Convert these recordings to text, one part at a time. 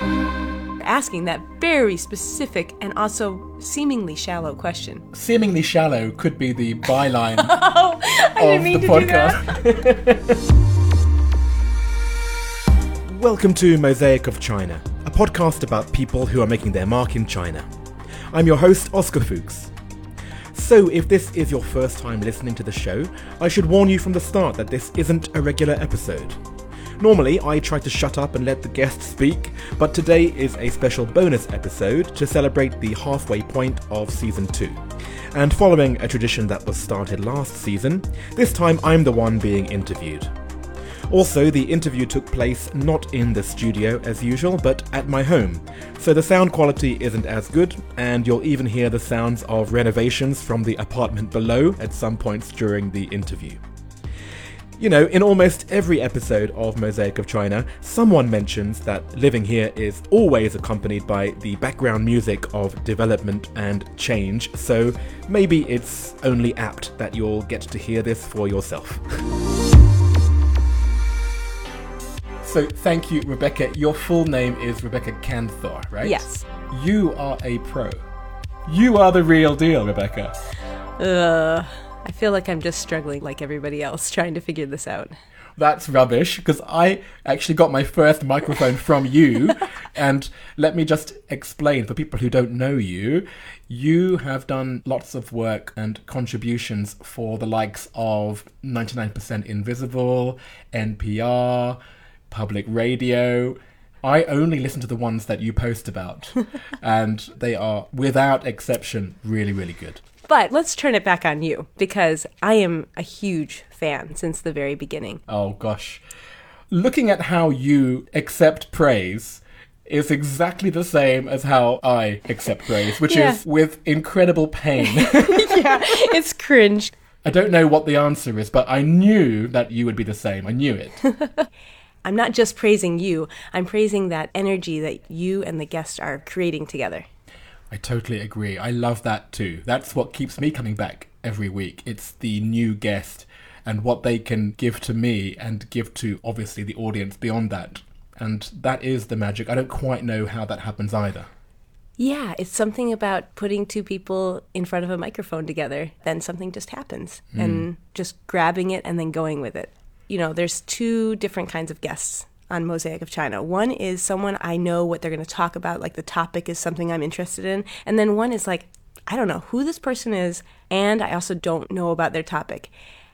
Asking that very specific and also seemingly shallow question. Seemingly shallow could be the byline Oh, I of didn't mean the to do that. podcast. Welcome to Mosaic of China, a podcast about people who are making their mark in China. I'm your host, Oscar Fuchs. So, if this is your first time listening to the show, I should warn you from the start that this isn't a regular episode. Normally, I try to shut up and let the guests speak, but today is a special bonus episode to celebrate the halfway point of season 2. And following a tradition that was started last season, this time I'm the one being interviewed. Also, the interview took place not in the studio as usual, but at my home, so the sound quality isn't as good, and you'll even hear the sounds of renovations from the apartment below at some points during the interview. You know, in almost every episode of Mosaic of China, someone mentions that living here is always accompanied by the background music of development and change, so maybe it's only apt that you'll get to hear this for yourself. so, thank you, Rebecca. Your full name is Rebecca Kanthor, right? Yes. You are a pro. You are the real deal, Rebecca. Uh, I feel like I'm just struggling like everybody else trying to figure this out. That's rubbish because I actually got my first microphone from you. and let me just explain for people who don't know you you have done lots of work and contributions for the likes of 99% Invisible, NPR, Public Radio. I only listen to the ones that you post about, and they are, without exception, really, really good. But let's turn it back on you because I am a huge fan since the very beginning. Oh gosh. Looking at how you accept praise is exactly the same as how I accept praise, which Yeah. is with incredible pain. yeah, it's cringe. I don't know what the answer is, but I knew that you would be the same. I knew it. I'm not just praising you, I'm praising that energy that you and the guest are creating together. I totally agree. I love that too. That's what keeps me coming back every week. It's the new guest and what they can give to me and give to obviously the audience beyond that. And that is the magic. I don't quite know how that happens either. Yeah, it's something about putting two people in front of a microphone together, then something just happens hmm. and just grabbing it and then going with it. You know, there's two different kinds of guests on Mosaic of China. One is someone I know what they're going to talk about, like the topic is something I'm interested in. And then one is like, I don't know who this person is, and I also don't know about their topic.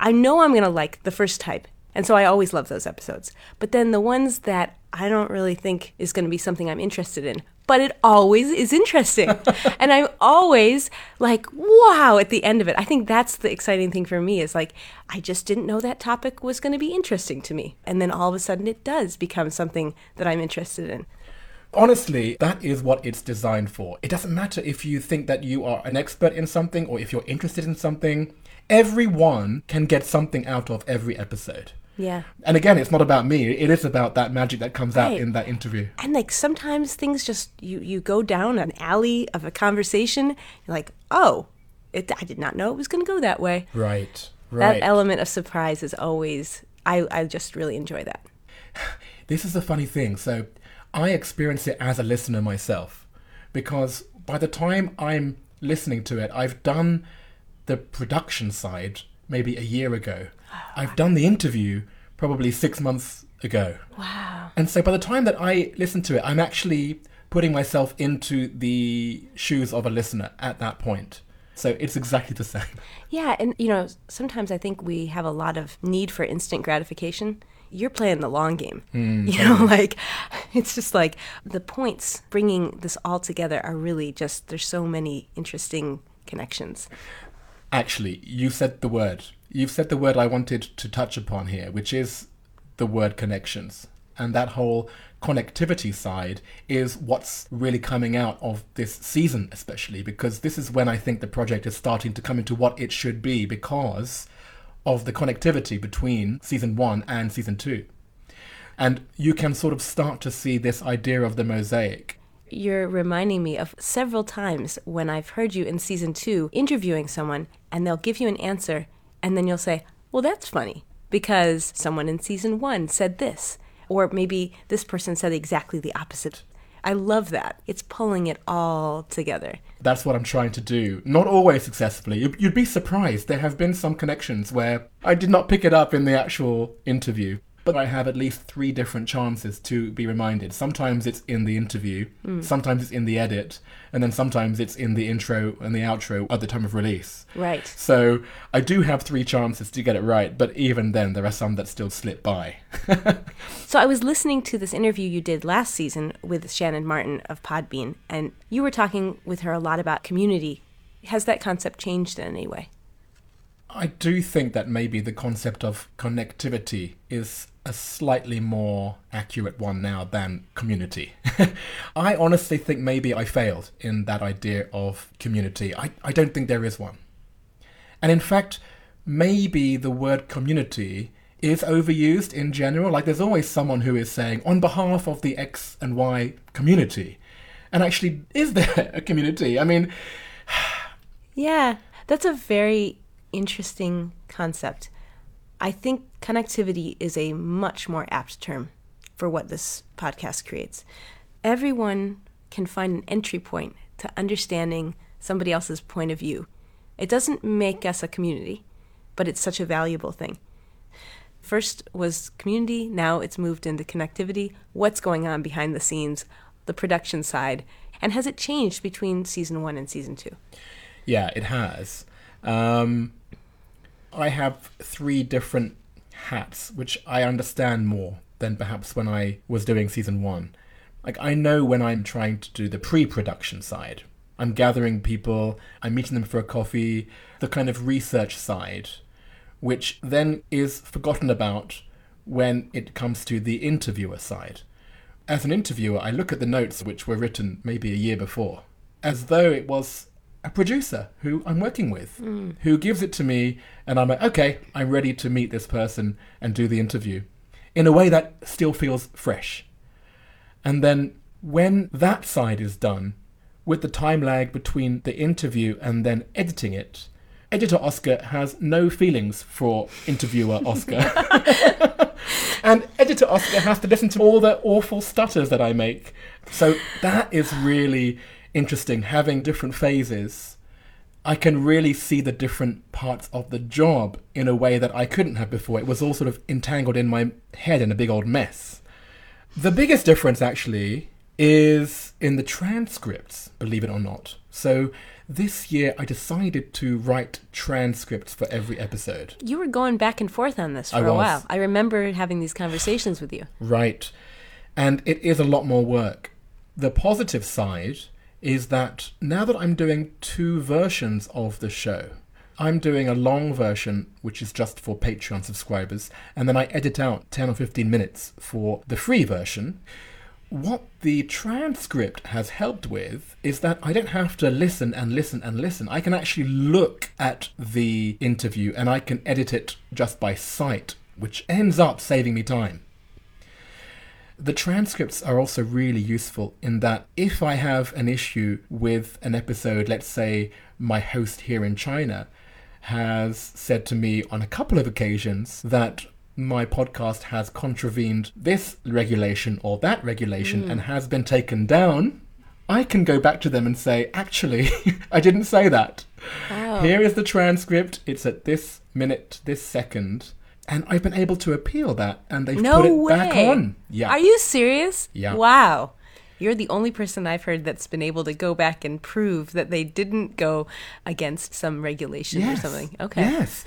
I know I'm going to like the first type. And so I always love those episodes. But then the ones that I don't really think is going to be something I'm interested in, but it always is interesting. and I'm always like, wow, at the end of it. I think that's the exciting thing for me is like, I just didn't know that topic was going to be interesting to me. And then all of a sudden it does become something that I'm interested in. Honestly, that is what it's designed for. It doesn't matter if you think that you are an expert in something or if you're interested in something. Everyone can get something out of every episode. Yeah. And again, it's not about me. It is about that magic that comes out in that interview. And like sometimes things just you you go down an alley of a conversation, you're like, "Oh, it, I did not know it was going to go that way." Right. Right. That element of surprise is always I I just really enjoy that. this is a funny thing. So I experience it as a listener myself because by the time I'm listening to it, I've done the production side maybe a year ago. I've done the interview probably six months ago. Wow. And so by the time that I listen to it, I'm actually putting myself into the shoes of a listener at that point. So it's exactly the same. Yeah, and you know, sometimes I think we have a lot of need for instant gratification. You're playing the long game. Hmm, you know, like it's just like the points bringing this all together are really just there's so many interesting connections. Actually, you said the word. You've said the word I wanted to touch upon here, which is the word connections. And that whole connectivity side is what's really coming out of this season, especially because this is when I think the project is starting to come into what it should be because of the connectivity between season one and season two. And you can sort of start to see this idea of the mosaic You're reminding me of several times when I've heard you in season two interviewing someone and they'll give you an answer and then you'll say, Well, that's funny because someone in season one said this. Or maybe this person said exactly the opposite. I love that. It's pulling it all together. That's what I'm trying to do. Not always successfully. You- You'd be surprised. There have been some connections where I did not pick it up in the actual interview, but I have at least three different chances to be reminded. Sometimes it's in the interview, hmm. sometimes it's in the edit, and then sometimes it's in the intro and the outro at the time of release. Right. So I do have three chances to get it right, but even then, there are some that still slip by. So I was listening to this interview you did last season with Shannon Martin of Podbean, and you were talking with her a lot about community. Has that concept changed in any way? I do think that maybe the concept of connectivity is a slightly more accurate one now than community. I honestly think maybe I failed in that idea of community. I, I don't think there is one. And in fact, maybe the word community is overused in general. Like there's always someone who is saying, on behalf of the X and Y community. And actually, is there a community? I mean, Yeah, that's a very interesting concept. I think connectivity is a much more apt term for what this podcast creates. Everyone can find an entry point to understanding somebody else's point of view. It doesn't make us a community, but it's such a valuable thing. First was community, now it's moved into connectivity. What's going on behind the scenes, the production side, and has it changed between season one and season two? Yeah, it has. Um, I have three different hats, which I understand more than perhaps when I was doing season one. Like, I know when I'm trying to do the pre production side, I'm gathering people, I'm meeting them for a coffee, the kind of research side, which then is forgotten about when it comes to the interviewer side. As an interviewer, I look at the notes which were written maybe a year before, as though it was a producer who I'm working with, hmm. who gives it to me, and I'm like, okay, I'm ready to meet this person and do the interview in a way that still feels fresh. And then when that side is done, with the time lag between the interview and then editing it, editor Oscar has no feelings for interviewer Oscar. and editor Oscar has to listen to all the awful stutters that I make. So that is really interesting, having different phases. I can really see the different parts of the job in a way that I couldn't have before. It was all sort of entangled in my head in a big old mess. The biggest difference, actually, is in the transcripts, believe it or not. So this year I decided to write transcripts for every episode. You were going back and forth on this for I a was. while. I remember having these conversations with you. Right. And it is a lot more work. The positive side is that now that I'm doing two versions of the show, I'm doing a long version, which is just for Patreon subscribers, and then I edit out 10 or 15 minutes for the free version. What the transcript has helped with is that I don't have to listen and listen and listen. I can actually look at the interview and I can edit it just by sight, which ends up saving me time. The transcripts are also really useful in that if I have an issue with an episode, let's say my host here in China has said to me on a couple of occasions that my podcast has contravened this regulation or that regulation mm. and has been taken down, I can go back to them and say, actually, I didn't say that. Wow. Here is the transcript. It's at this minute, this second. And I've been able to appeal that, and they've No put it way. back on. Yeah. Are you serious? Yeah. Wow. You're the only person I've heard that's been able to go back and prove that they didn't go against some regulation or something. Okay. Yes.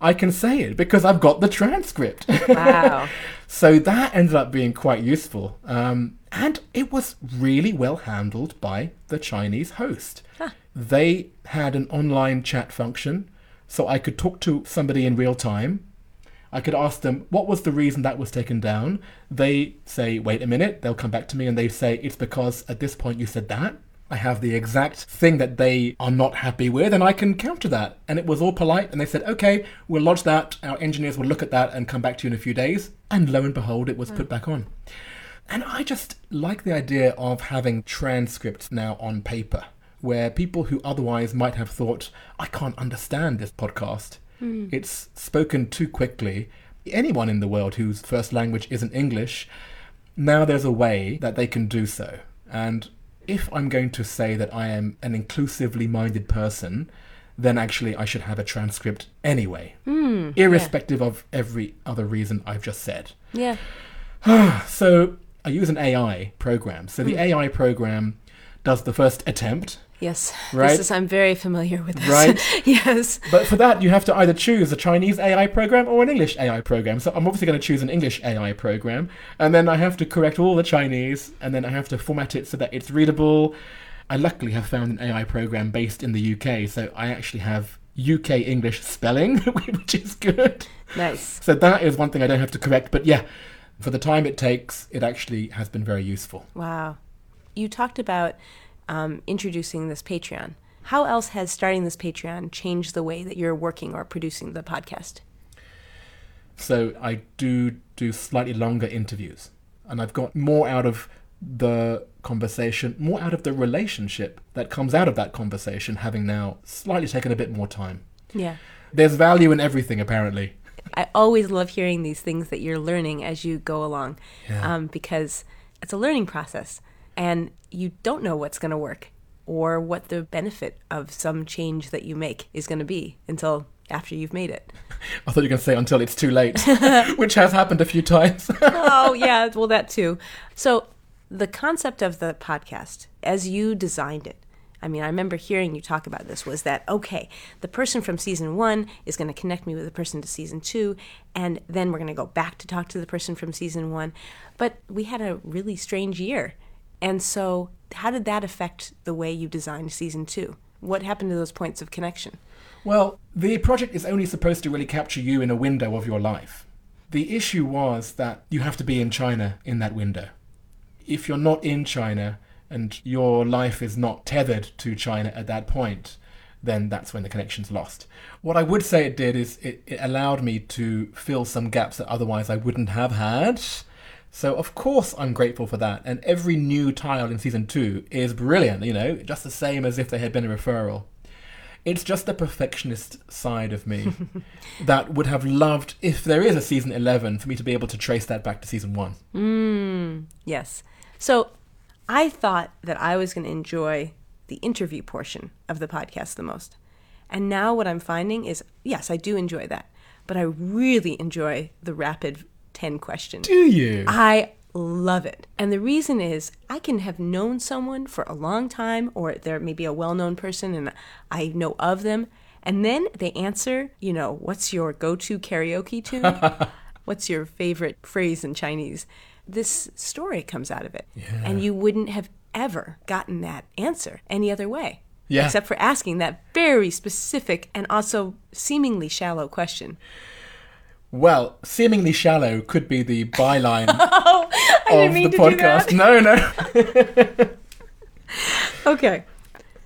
I can say it because I've got the transcript. Wow. so that ended up being quite useful. Um, and it was really well handled by the Chinese host. They had an online chat function, so I could talk to somebody in real time. I could ask them what was the reason that was taken down. They say, wait a minute. They'll come back to me and they say, it's because at this point you said that. I have the exact thing that they are not happy with, and I can counter that. And it was all polite, and they said, okay, we'll lodge that. Our engineers will look at that and come back to you in a few days. And lo and behold, it was put back on. And I just like the idea of having transcripts now on paper, where people who otherwise might have thought, I can't understand this podcast. Hmm. It's spoken too quickly. Anyone in the world whose first language isn't English, now there's a way that they can do so. And if I'm going to say that I am an inclusively minded person, then actually I should have a transcript anyway, hmm, irrespective of every other reason I've just said. Yeah. So I use an AI program. So the hmm. AI program does the first attempt, Yes. Right. This is, I'm very familiar with this. Right. yes. but for that you have to either choose a Chinese AI program or an English AI program. So I'm obviously going to choose an English AI program, and then I have to correct all the Chinese, and then I have to format it so that it's readable. I luckily have found an AI program based in the UK, so I actually have UK English spelling, which is good. Nice. So that is one thing I don't have to correct. But yeah, for the time it takes, it actually has been very useful. Wow. You talked about um, introducing this Patreon. How else has starting this Patreon changed the way that you're working or producing the podcast? So I do do slightly longer interviews, and I've got more out of the conversation, more out of the relationship that comes out of that conversation, having now slightly taken a bit more time. Yeah. There's value in everything, apparently. I always love hearing these things that you're learning as you go along Yeah. um, because it's a learning process and you don't know what's going to work or what the benefit of some change that you make is going to be until after you've made it. I thought you were going to say until it's too late, which has happened a few times. oh, yeah, well, that too. So, the concept of the podcast, as you designed it, I mean, I remember hearing you talk about this was that, okay, the person from season one is going to connect me with the person to season two, and then we're going to go back to talk to the person from season one. But we had a really strange year. And so, how did that affect the way you designed season two? What happened to those points of connection? Well, the project is only supposed to really capture you in a window of your life. The issue was that you have to be in China in that window. If you're not in China and your life is not tethered to China at that point, then that's when the connection's lost. What I would say it did is it, it allowed me to fill some gaps that otherwise I wouldn't have had. So of course I'm grateful for that. And every new tile in season two is brilliant, you know, just the same as if they had been a referral. It's just the perfectionist side of me that would have loved, if there is a season 11, for me to be able to trace that back to season 1. Mm, yes. So I thought that I was going to enjoy the interview portion of the podcast the most. And now what I'm finding is yes, I do enjoy that, but I really enjoy the rapid 10 questions. Do you? I love it. And the reason is I can have known someone for a long time, or they're maybe a well known person and I know of them. And then they answer, you know, what's your go to karaoke tune? what's your favorite phrase in Chinese? This story comes out of it. And you wouldn't have ever gotten that answer any other way. Yeah. Except for asking that very specific and also seemingly shallow question. Well, seemingly shallow could be the byline Oh, I of the to do that. podcast. No, no. Okay.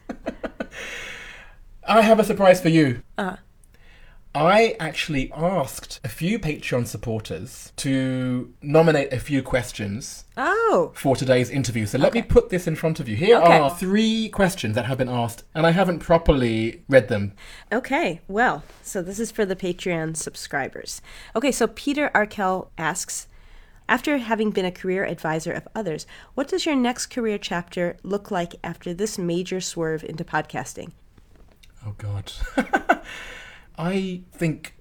I have a surprise for you. Uh. I actually asked a few Patreon supporters to nominate a few questions Oh. for today's interview. So let me put this in front of you. Here Okay. are three questions that have been asked, and I haven't properly read them. Okay, well, so this is for the Patreon subscribers. Okay, so Peter Arkell asks After having been a career advisor of others, what does your next career chapter look like after this major swerve into podcasting? Oh, God. I think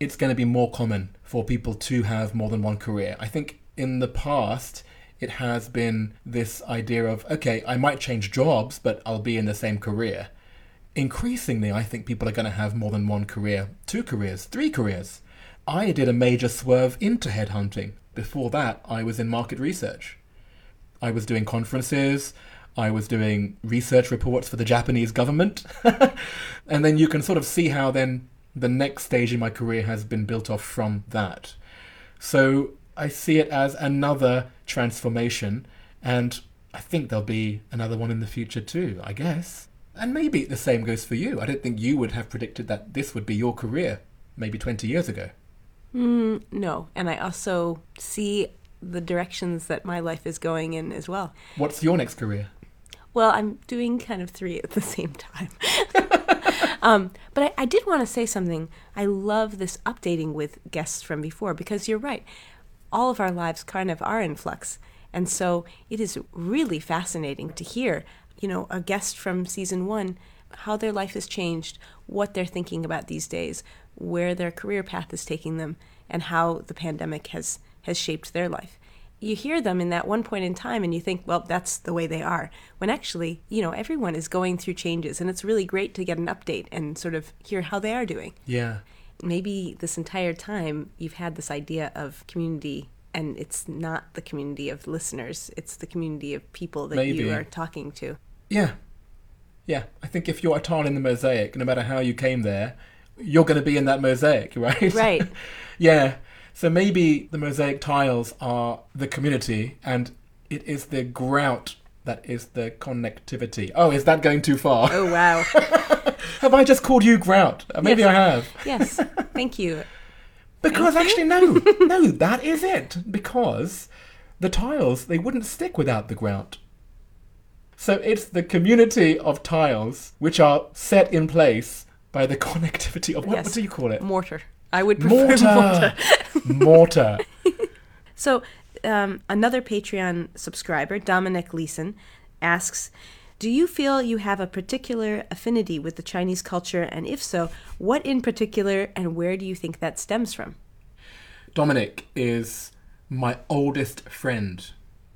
it's going to be more common for people to have more than one career. I think in the past, it has been this idea of, okay, I might change jobs, but I'll be in the same career. Increasingly, I think people are going to have more than one career, two careers, three careers. I did a major swerve into headhunting. Before that, I was in market research. I was doing conferences, I was doing research reports for the Japanese government. and then you can sort of see how then the next stage in my career has been built off from that. So I see it as another transformation, and I think there'll be another one in the future too, I guess. And maybe the same goes for you. I don't think you would have predicted that this would be your career maybe 20 years ago. Mm, no, and I also see the directions that my life is going in as well. What's your next career? Well, I'm doing kind of three at the same time. um, but I, I did want to say something. I love this updating with guests from before because you're right. All of our lives kind of are in flux. And so it is really fascinating to hear, you know, a guest from season one, how their life has changed, what they're thinking about these days, where their career path is taking them, and how the pandemic has, has shaped their life. You hear them in that one point in time and you think, well, that's the way they are. When actually, you know, everyone is going through changes and it's really great to get an update and sort of hear how they are doing. Yeah. Maybe this entire time you've had this idea of community and it's not the community of listeners, it's the community of people that Maybe. you are talking to. Yeah. Yeah. I think if you're a tile in the mosaic, no matter how you came there, you're going to be in that mosaic, right? Right. yeah. So maybe the mosaic tiles are the community and it is the grout that is the connectivity. Oh, is that going too far? Oh, wow. have I just called you grout? Maybe Yes. I have. yes. Thank you. Because actually, no, no, that is it. Because the tiles, they wouldn't stick without the grout. So it's the community of tiles which are set in place by the connectivity of what, Yes. what do you call it? Mortar. I would prefer mortar. Mortar. Mortar. So, um, another Patreon subscriber, Dominic Leeson, asks Do you feel you have a particular affinity with the Chinese culture? And if so, what in particular and where do you think that stems from? Dominic is my oldest friend.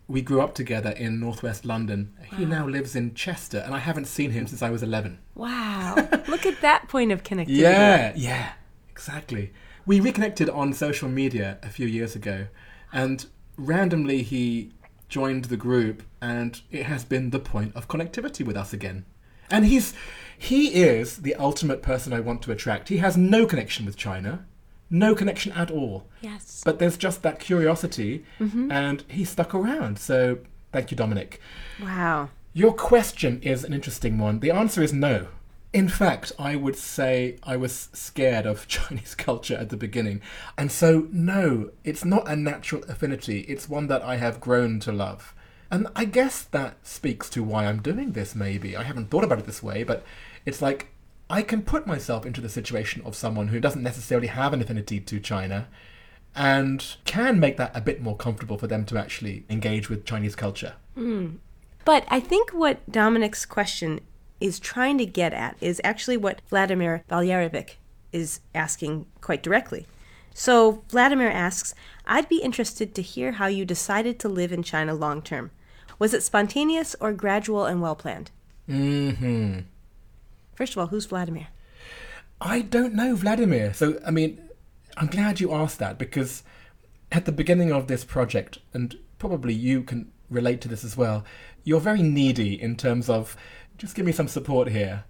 We grew up together in northwest London. He now lives in Chester, and I haven't seen him since I was 11. Wow. Look at that point of connectivity. Yeah, yeah, exactly. We reconnected on social media a few years ago, and randomly he joined the group, and it has been the point of connectivity with us again. And he's he is the ultimate person I want to attract. He has no connection with China, no connection at all. Yes. But there's just that curiosity, mm-hmm. and he stuck around. So thank you, Dominic. Wow. Your question is an interesting one. The answer is no. In fact, I would say I was scared of Chinese culture at the beginning. And so, no, it's not a natural affinity. It's one that I have grown to love. And I guess that speaks to why I'm doing this, maybe. I haven't thought about it this way, but it's like I can put myself into the situation of someone who doesn't necessarily have an affinity to China and can make that a bit more comfortable for them to actually engage with Chinese culture. Hmm. But I think what Dominic's question is trying to get at is actually what Vladimir Valyarevic is asking quite directly. So Vladimir asks, I'd be interested to hear how you decided to live in China long term. Was it spontaneous or gradual and well planned? hmm First of all, who's Vladimir? I don't know Vladimir. So, I mean, I'm glad you asked that because at the beginning of this project, and probably you can relate to this as well, you're very needy in terms of just give me some support here.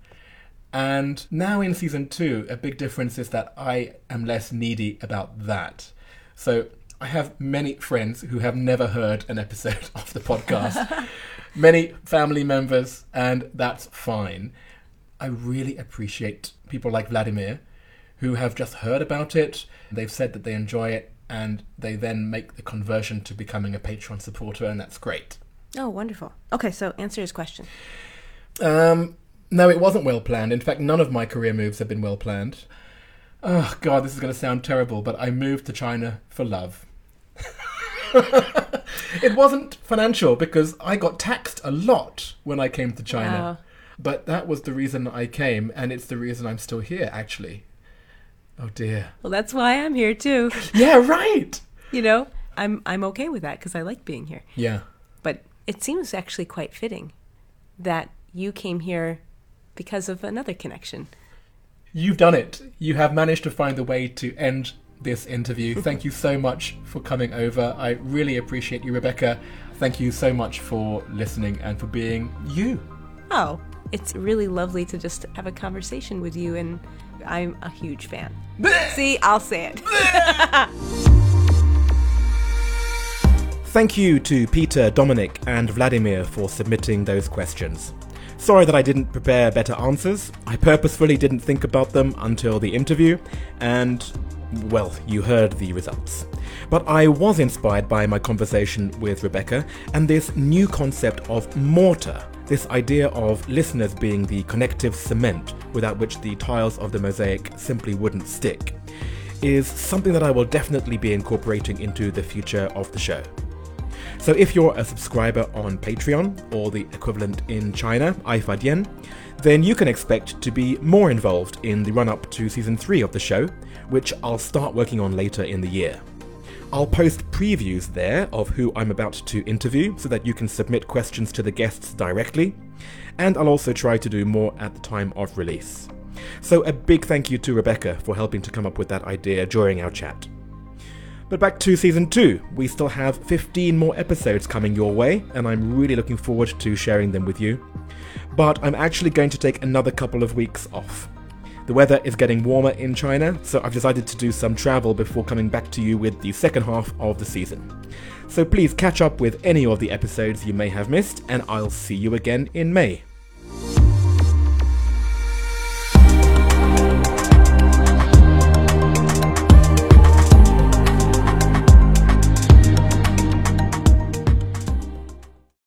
And now in season two, a big difference is that I am less needy about that. So I have many friends who have never heard an episode of the podcast, many family members, and that's fine. I really appreciate people like Vladimir who have just heard about it, they've said that they enjoy it, and they then make the conversion to becoming a Patreon supporter, and that's great. Oh, wonderful. Okay, so answer his question. Um, no, it wasn't well planned. In fact, none of my career moves have been well planned. Oh, God, this is going to sound terrible, but I moved to China for love. it wasn't financial because I got taxed a lot when I came to China. Wow. But that was the reason I came, and it's the reason I'm still here, actually. Oh dear. Well, that's why I'm here too. Yeah, right! You know, I'm I'm okay with that because I like being here. Yeah. But it seems actually quite fitting that you came here because of another connection. You've done it. You have managed to find a way to end this interview. Thank you so much for coming over. I really appreciate you, Rebecca. Thank you so much for listening and for being you. Oh, it's really lovely to just have a conversation with you, and I'm a huge fan. See, I'll say it. Thank you to Peter, Dominic, and Vladimir for submitting those questions. Sorry that I didn't prepare better answers. I purposefully didn't think about them until the interview, and, well, you heard the results. But I was inspired by my conversation with Rebecca and this new concept of mortar, this idea of listeners being the connective cement without which the tiles of the mosaic simply wouldn't stick, is something that I will definitely be incorporating into the future of the show. So if you're a subscriber on Patreon, or the equivalent in China, Aifadian, then you can expect to be more involved in the run up to season 3 of the show, which I'll start working on later in the year. I'll post previews there of who I'm about to interview so that you can submit questions to the guests directly, and I'll also try to do more at the time of release. So, a big thank you to Rebecca for helping to come up with that idea during our chat. But back to season 2, we still have 15 more episodes coming your way, and I'm really looking forward to sharing them with you. But I'm actually going to take another couple of weeks off. The weather is getting warmer in China, so I've decided to do some travel before coming back to you with the second half of the season. So please catch up with any of the episodes you may have missed, and I'll see you again in May.